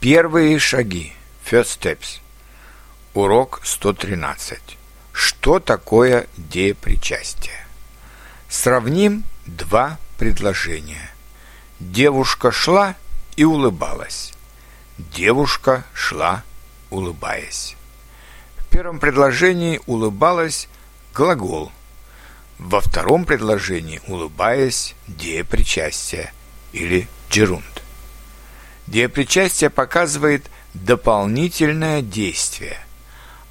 Первые шаги. First steps. Урок 113. Что такое деепричастие? Сравним два предложения. Девушка шла и улыбалась. Девушка шла, улыбаясь. В первом предложении улыбалась глагол. Во втором предложении улыбаясь деепричастие или джерунд. Деепричастие показывает дополнительное действие.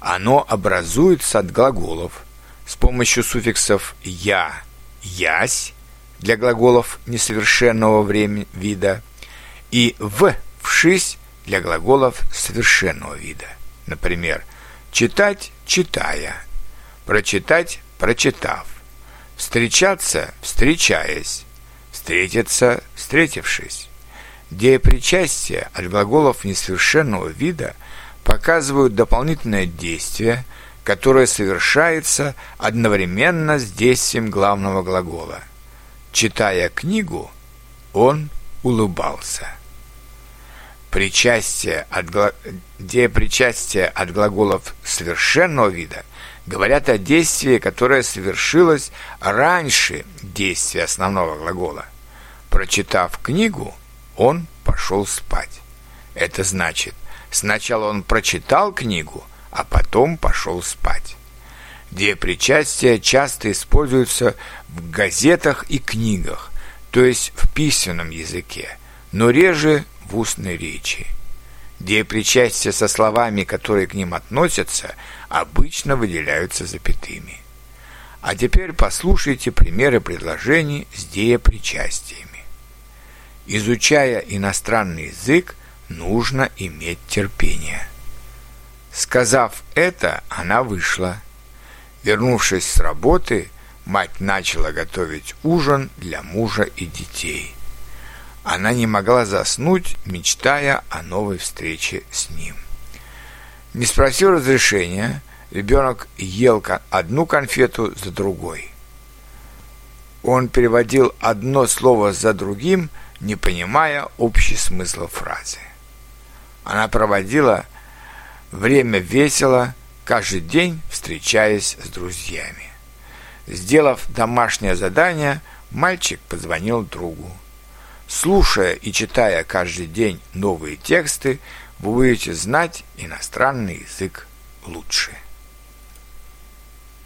Оно образуется от глаголов с помощью суффиксов «я», «ясь» для глаголов несовершенного времени вида и «в», «вшись» для глаголов совершенного вида. Например, читать – читая, прочитать – прочитав, встречаться – встречаясь, встретиться – встретившись. Деепричастие от глаголов несовершенного вида показывают дополнительное действие, которое совершается одновременно с действием главного глагола. Читая книгу, он улыбался. Причастие от, деепричастие от глаголов совершенного вида говорят о действии, которое совершилось раньше действия основного глагола. Прочитав книгу, он пошел спать. Это значит, сначала он прочитал книгу, а потом пошел спать. Деепричастие часто используется в газетах и книгах, то есть в письменном языке, но реже в устной речи. Деепричастия со словами, которые к ним относятся, обычно выделяются запятыми. А теперь послушайте примеры предложений с деепричастиями. Изучая иностранный язык, нужно иметь терпение. Сказав это, она вышла. Вернувшись с работы, мать начала готовить ужин для мужа и детей. Она не могла заснуть, мечтая о новой встрече с ним. Не спросив разрешения, ребенок ел одну конфету за другой. Он переводил одно слово за другим – не понимая общий смысл фразы. Она проводила время весело, каждый день встречаясь с друзьями. Сделав домашнее задание, мальчик позвонил другу. Слушая и читая каждый день новые тексты, вы будете знать иностранный язык лучше.